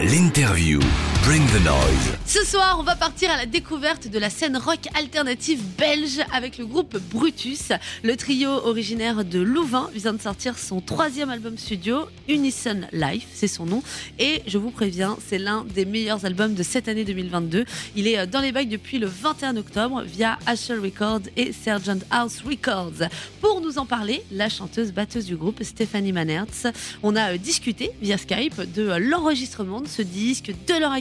L'interview. Bring the noise. Ce soir, on va partir à la découverte de la scène rock alternative belge avec le groupe Brutus. Le trio originaire de Louvain vient de sortir son troisième album studio, Unison Life, c'est son nom. Et je vous préviens, c'est l'un des meilleurs albums de cette année 2022. Il est dans les bacs depuis le 21 octobre via Asher Records et Sergeant House Records. Pour nous en parler, la chanteuse batteuse du groupe, Stéphanie Manertz. On a discuté via Skype de l'enregistrement de ce disque, de leur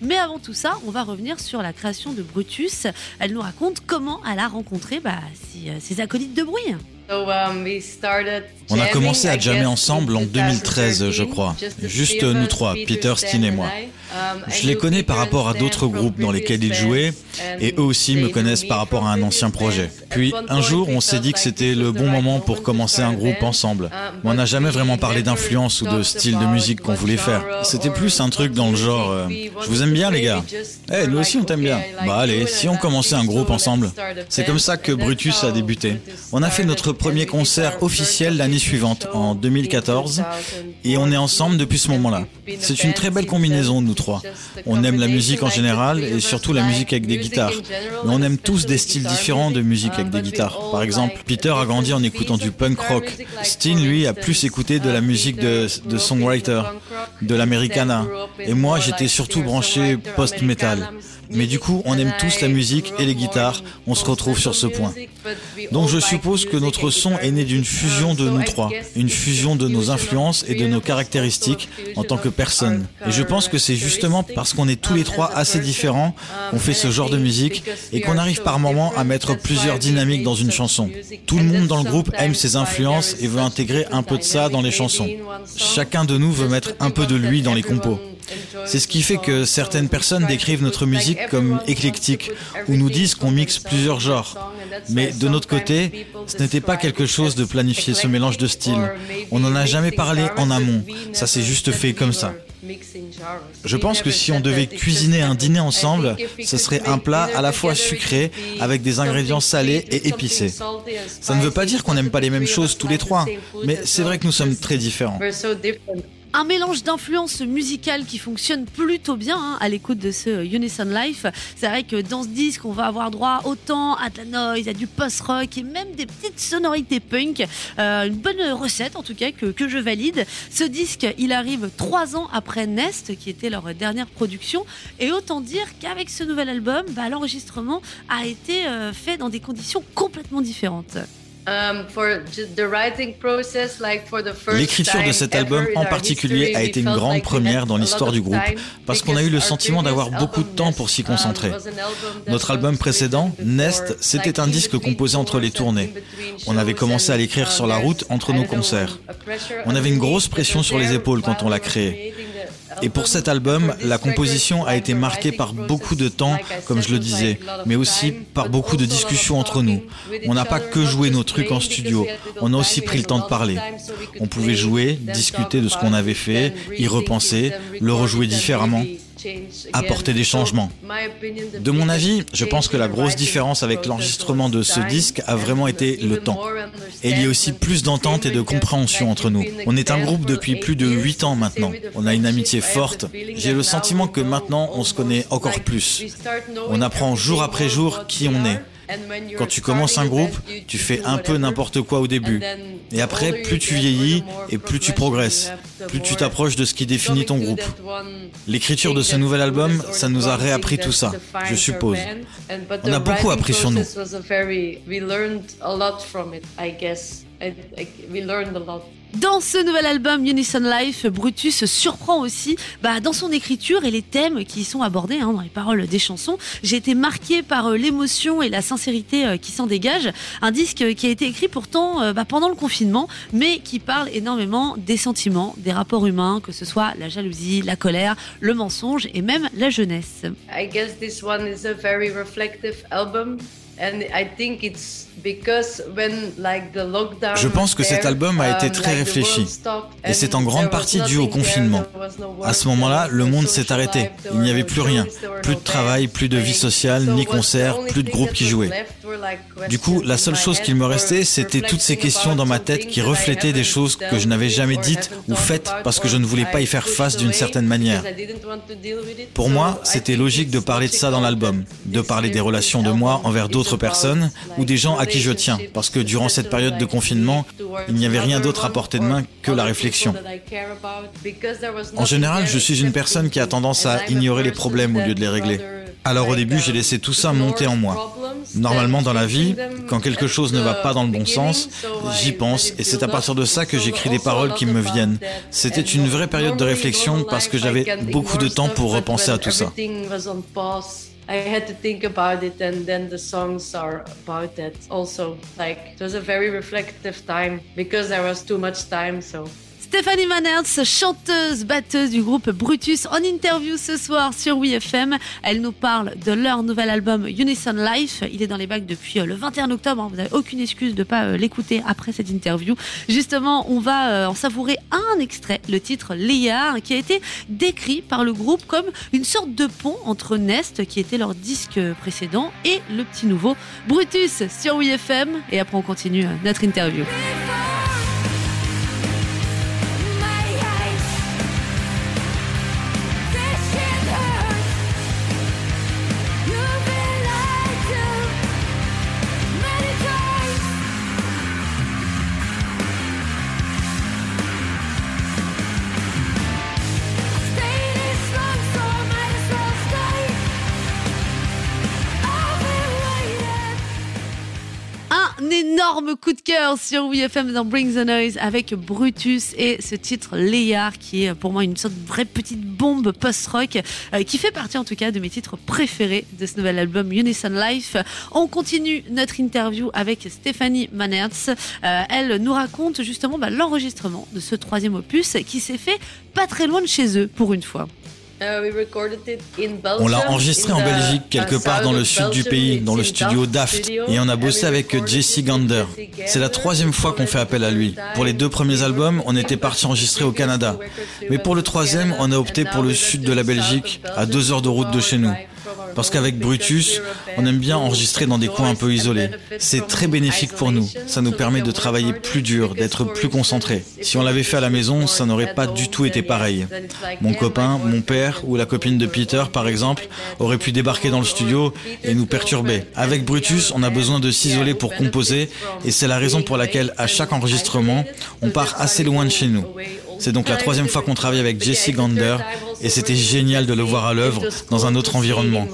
Mais avant tout ça, on va revenir sur la création de Brutus. Elle nous raconte comment elle a rencontré bah, ses, ses acolytes de bruit. Um, On a commencé à jammer ensemble en 2013, je crois. Juste nous trois, Peter, Steen et moi. Um, je les connais par rapport à d'autres groupes dans lesquels ils jouaient, et eux aussi me connaissent par rapport à un ancien projet. Puis un jour, on s'est dit que c'était le bon moment pour commencer un groupe ensemble. Um, Mais on n'a jamais vraiment parlé d'influence ou de style de musique qu'on voulait faire. C'était plus un truc dans le genre euh, Je vous aime bien, les gars. Eh, nous aussi, on t'aime bien. Bah allez, si on commençait un groupe ensemble. C'est comme ça que Brutus a débuté. On a fait notre premier concert officiel l'année suivante, en 2014, et on est ensemble depuis ce moment-là. C'est une très belle combinaison, nous trois. On aime la musique en général et surtout la musique avec des guitares. Mais on aime tous des styles différents de musique avec des guitares. Par exemple, Peter a grandi en écoutant du punk rock. Steen, lui, a plus écouté de la musique de, de songwriter, de l'americana. Et moi, j'étais surtout branché post-metal. Mais du coup, on aime tous la musique et les guitares, on se retrouve sur ce point. Donc je suppose que notre son est né d'une fusion de nous trois, une fusion de nos influences et de nos caractéristiques en tant que personnes. Et je pense que c'est justement parce qu'on est tous les trois assez différents qu'on fait ce genre de musique et qu'on arrive par moments à mettre plusieurs dynamiques dans une chanson. Tout le monde dans le groupe aime ses influences et veut intégrer un peu de ça dans les chansons. Chacun de nous veut mettre un peu de lui dans les compos. C'est ce qui fait que certaines personnes décrivent notre musique comme éclectique ou nous disent qu'on mixe plusieurs genres. Mais de notre côté, ce n'était pas quelque chose de planifié, ce mélange de styles. On n'en a jamais parlé en amont. Ça s'est juste fait comme ça. Je pense que si on devait cuisiner un dîner ensemble, ce serait un plat à la fois sucré avec des ingrédients salés et épicés. Ça ne veut pas dire qu'on n'aime pas les mêmes choses tous les trois, mais c'est vrai que nous sommes très différents. Un mélange d'influences musicales qui fonctionne plutôt bien hein, à l'écoute de ce Unison Life. C'est vrai que dans ce disque, on va avoir droit autant à de la noise, à du post-rock et même des petites sonorités punk. Euh, une bonne recette en tout cas que, que je valide. Ce disque, il arrive trois ans après Nest, qui était leur dernière production. Et autant dire qu'avec ce nouvel album, bah, l'enregistrement a été euh, fait dans des conditions complètement différentes. L'écriture de cet album en particulier a été une grande première dans l'histoire du groupe parce qu'on a eu le sentiment d'avoir beaucoup de temps pour s'y Um, concentrer. Notre album précédent, Nest, c'était un disque composé entre les tournées. On avait commencé à l'écrire sur la route entre nos concerts. On avait une grosse pression sur les épaules quand on l'a créé. Et pour cet album, la composition a été marquée par beaucoup de temps, comme je le disais, mais aussi par beaucoup de discussions entre nous. On n'a pas que joué nos trucs en studio, on a aussi pris le temps de parler. On pouvait jouer, discuter de ce qu'on avait fait, y repenser, le rejouer différemment apporter des changements. De mon avis, je pense que la grosse différence avec l'enregistrement de ce disque a vraiment été le temps. Et il y a aussi plus d'entente et de compréhension entre nous. On est un groupe depuis plus de 8 ans maintenant. On a une amitié forte. J'ai le sentiment que maintenant on se connaît encore plus. On apprend jour après jour qui on est. Quand tu commences un groupe, tu fais un peu n'importe quoi au début. Et après, plus tu vieillis et plus tu progresses, plus tu t'approches de ce qui définit ton groupe. L'écriture de ce nouvel album, ça nous a réappris tout ça, je suppose. On a beaucoup appris sur nous. Dans ce nouvel album Unison Life, Brutus surprend aussi bah, dans son écriture et les thèmes qui y sont abordés hein, dans les paroles des chansons. J'ai été marqué par euh, l'émotion et la sincérité euh, qui s'en dégage. Un disque qui a été écrit pourtant euh, bah, pendant le confinement, mais qui parle énormément des sentiments, des rapports humains, que ce soit la jalousie, la colère, le mensonge et même la jeunesse. I guess this one is a very reflective album. Je pense que cet album a été très réfléchi et c'est en grande partie dû au confinement. À ce moment-là, le monde s'est arrêté. Il n'y avait plus rien. Plus de travail, plus de vie sociale, ni concerts, plus de groupes qui jouaient. Du coup, la seule chose qu'il me restait, c'était toutes ces questions dans ma tête qui reflétaient des choses que je n'avais jamais dites ou faites parce que je ne voulais pas y faire face d'une certaine manière. Pour moi, c'était logique de parler de ça dans l'album, de parler des relations de moi envers d'autres personnes ou des gens à qui je tiens, parce que durant cette période de confinement, il n'y avait rien d'autre à portée de main que la réflexion. En général, je suis une personne qui a tendance à ignorer les problèmes au lieu de les régler. Alors au début, j'ai laissé tout ça monter en moi. Normalement dans la vie, quand quelque chose ne va pas dans le bon sens, j'y pense et c'est à partir de ça que j'écris des paroles qui me viennent. C'était une vraie période de réflexion parce que j'avais beaucoup de temps pour repenser à tout ça. I had to think about it, and then the songs are about that also. Like, it was a very reflective time because there was too much time, so. Stéphanie Manertz, chanteuse, batteuse du groupe Brutus, en interview ce soir sur WeFM. Elle nous parle de leur nouvel album Unison Life. Il est dans les bacs depuis euh, le 21 octobre. Hein. Vous n'avez aucune excuse de ne pas euh, l'écouter après cette interview. Justement, on va euh, en savourer un extrait, le titre Léa, qui a été décrit par le groupe comme une sorte de pont entre Nest, qui était leur disque précédent, et le petit nouveau Brutus sur WeFM. Et après, on continue notre interview. Énorme coup de cœur sur WeFM dans Bring the Noise avec Brutus et ce titre Léard qui est pour moi une sorte de vraie petite bombe post-rock euh, qui fait partie en tout cas de mes titres préférés de ce nouvel album Unison Life. On continue notre interview avec Stéphanie Manertz. Euh, elle nous raconte justement bah, l'enregistrement de ce troisième opus qui s'est fait pas très loin de chez eux pour une fois. Uh, on l'a enregistré en Belgique, quelque part dans le sud du pays, dans le studio Daft, et on a bossé avec Jesse Gander. C'est la troisième fois qu'on fait appel à lui. Pour les deux premiers albums, on était parti enregistrer au Canada. Mais pour le troisième, on a opté pour le sud de la Belgique, à deux heures de route de chez nous. Parce qu'avec Brutus, on aime bien enregistrer dans des coins un peu isolés. C'est très bénéfique pour nous. Ça nous permet de travailler plus dur, d'être plus concentré. Si on l'avait fait à la maison, ça n'aurait pas du tout été pareil. Mon copain, mon père ou la copine de Peter, par exemple, auraient pu débarquer dans le studio et nous perturber. Avec Brutus, on a besoin de s'isoler pour composer et c'est la raison pour laquelle à chaque enregistrement, on part assez loin de chez nous. C'est donc la troisième fois qu'on travaille avec Jesse Gander et c'était génial de le voir à l'œuvre dans un autre environnement.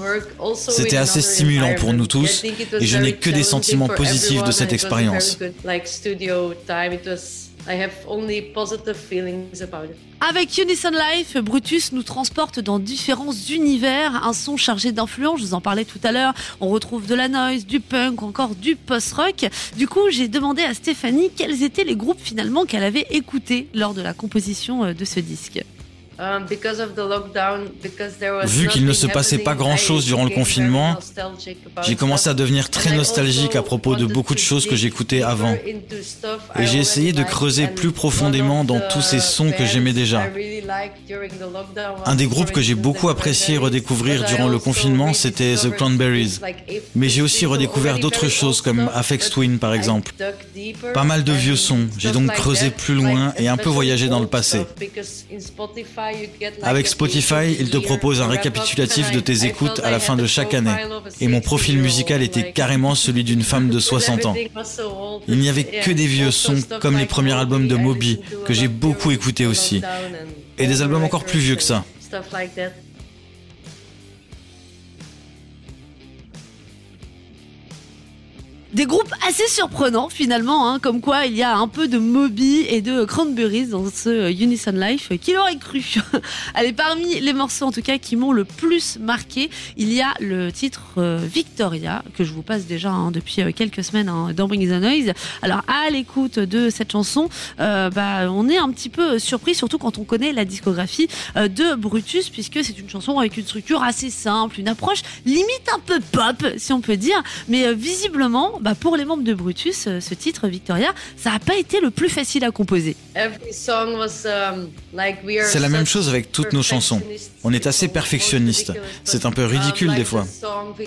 C'était assez stimulant pour nous tous et je n'ai que des sentiments positifs de cette expérience. Avec Unison Life, Brutus nous transporte dans différents univers, un son chargé d'influence, je vous en parlais tout à l'heure, on retrouve de la noise, du punk, encore du post-rock. Du coup, j'ai demandé à Stéphanie quels étaient les groupes finalement qu'elle avait écoutés lors de la composition euh, de ce disque. Um, Vu qu'il ne se passait pas grand-chose durant le confinement, j'ai commencé à devenir très nostalgique à propos de beaucoup de choses que j'écoutais avant. Et j'ai essayé de creuser plus profondément dans tous ces sons que j'aimais déjà. Un des groupes que j'ai beaucoup apprécié redécouvrir durant le confinement, c'était The Cranberries. Mais j'ai aussi redécouvert d'autres choses comme Afex Twin par exemple. Pas mal de vieux sons, j'ai donc creusé plus loin et un peu voyagé dans le passé. Avec Spotify, il te propose un récapitulatif de tes écoutes à la fin de chaque année. Et mon profil musical était carrément celui d'une femme de 60 ans. Il n'y avait que des vieux sons comme les premiers albums de Moby, que j'ai beaucoup écouté aussi. Et des albums encore plus vieux que ça. Des groupes assez surprenants finalement, hein, comme quoi il y a un peu de Moby et de Cranberries dans ce euh, Unison Life. Qui l'aurait cru Allez, parmi les morceaux en tout cas qui m'ont le plus marqué, il y a le titre euh, Victoria que je vous passe déjà hein, depuis euh, quelques semaines hein, dans Bring the Noise. Alors à l'écoute de cette chanson, bah, on est un petit peu surpris, surtout quand on connaît la discographie de Brutus, puisque c'est une chanson avec une structure assez simple, une approche limite un peu pop, si on peut dire, mais visiblement bah, pour les membres de Brutus, euh, ce titre Victoria, ça n'a pas été le plus facile à composer. Um, c'est la même chose avec toutes nos chansons. On est assez perfectionniste. C'est un peu ridicule des fois.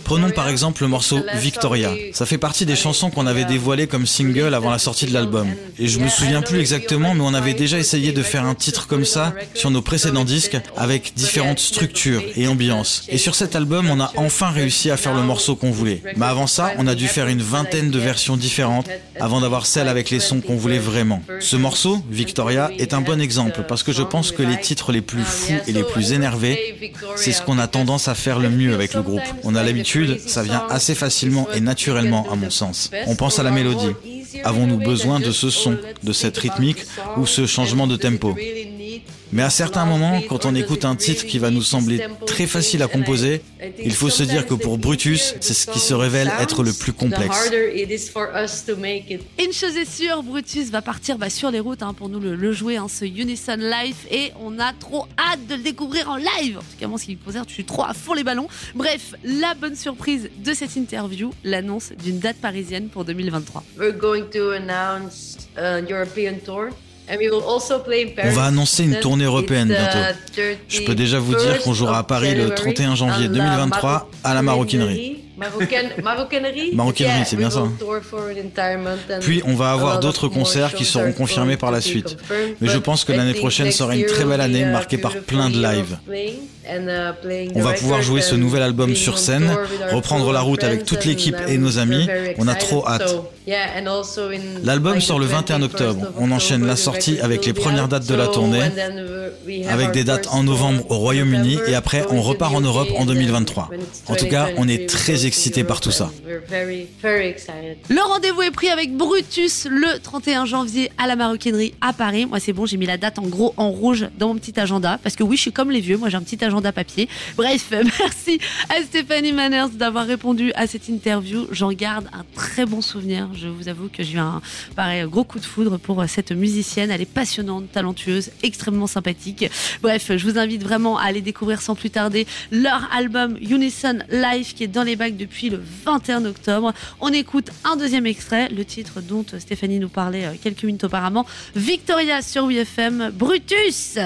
Prenons par exemple le morceau Victoria. Ça fait partie des chansons qu'on avait dévoilées comme single avant la sortie de l'album. Et je me souviens plus exactement, mais on avait déjà essayé de faire un titre comme ça sur nos précédents disques avec différentes structures et ambiances. Et sur cet album, on a enfin réussi à faire le morceau qu'on voulait. Mais avant ça, on a dû faire une vingtaine de versions différentes avant d'avoir celle avec les sons qu'on voulait vraiment. Ce morceau, Victoria, est un bon exemple parce que je pense que les titres les plus fous et les plus énervés, c'est ce qu'on a tendance à faire le mieux avec le groupe. On a l'habitude, ça vient assez facilement et naturellement à mon sens. On pense à la mélodie. Avons-nous besoin de ce son, de cette rythmique ou ce changement de tempo? Mais à certains moments, quand on écoute un titre qui va nous sembler très facile à composer, il faut se dire que pour Brutus, c'est ce qui se révèle être le plus complexe. Une chose est sûre, Brutus va partir bah, sur les routes hein, pour nous le, jouer, hein, ce Unison Life, et on a trop hâte de le découvrir en live. En tout cas, moi, ce qui me concerne, je suis trop à fond les ballons. Bref, la bonne surprise de cette interview, l'annonce d'une date parisienne pour 2023. We're going to announce a European tour. On va annoncer une tournée européenne bientôt. Je peux déjà vous dire qu'on jouera à Paris le 31 janvier 2023 à la maroquinerie. Maroquinerie Maroquinerie, c'est bien ça. Puis on va avoir d'autres concerts qui seront confirmés par la suite. Mais je pense que l'année prochaine sera une très belle année marquée par plein de lives. Uh, on va pouvoir jouer ce nouvel album sur scène, reprendre la route avec toute l'équipe et nos amis. On a trop hâte. L'album sort le 21 octobre. On enchaîne la sortie avec les premières dates de la tournée, avec des dates en novembre au Royaume-Uni et après on repart en Europe en 2023. En tout cas, on est très excités par tout ça. Le rendez-vous est pris avec Brutus le 31 janvier à la maroquinerie à Paris. Moi, c'est bon, j'ai mis la date en gros en rouge dans mon petit agenda parce que oui, je suis comme les vieux. Moi, j'ai un petit agenda papier. Bref, merci à Stéphanie Manners d'avoir répondu à cette interview. J'en garde un très bon souvenir. Je vous avoue que j'ai eu un pareil gros coup de foudre pour cette musicienne. Elle est passionnante, talentueuse, extrêmement sympathique. Bref, je vous invite vraiment à aller découvrir sans plus tarder leur album Unison Live qui est dans les bacs depuis le 21 octobre. On écoute un deuxième extrait, le titre dont Stéphanie nous parlait euh, quelques minutes auparavant, Victoria sur WFM, Brutus.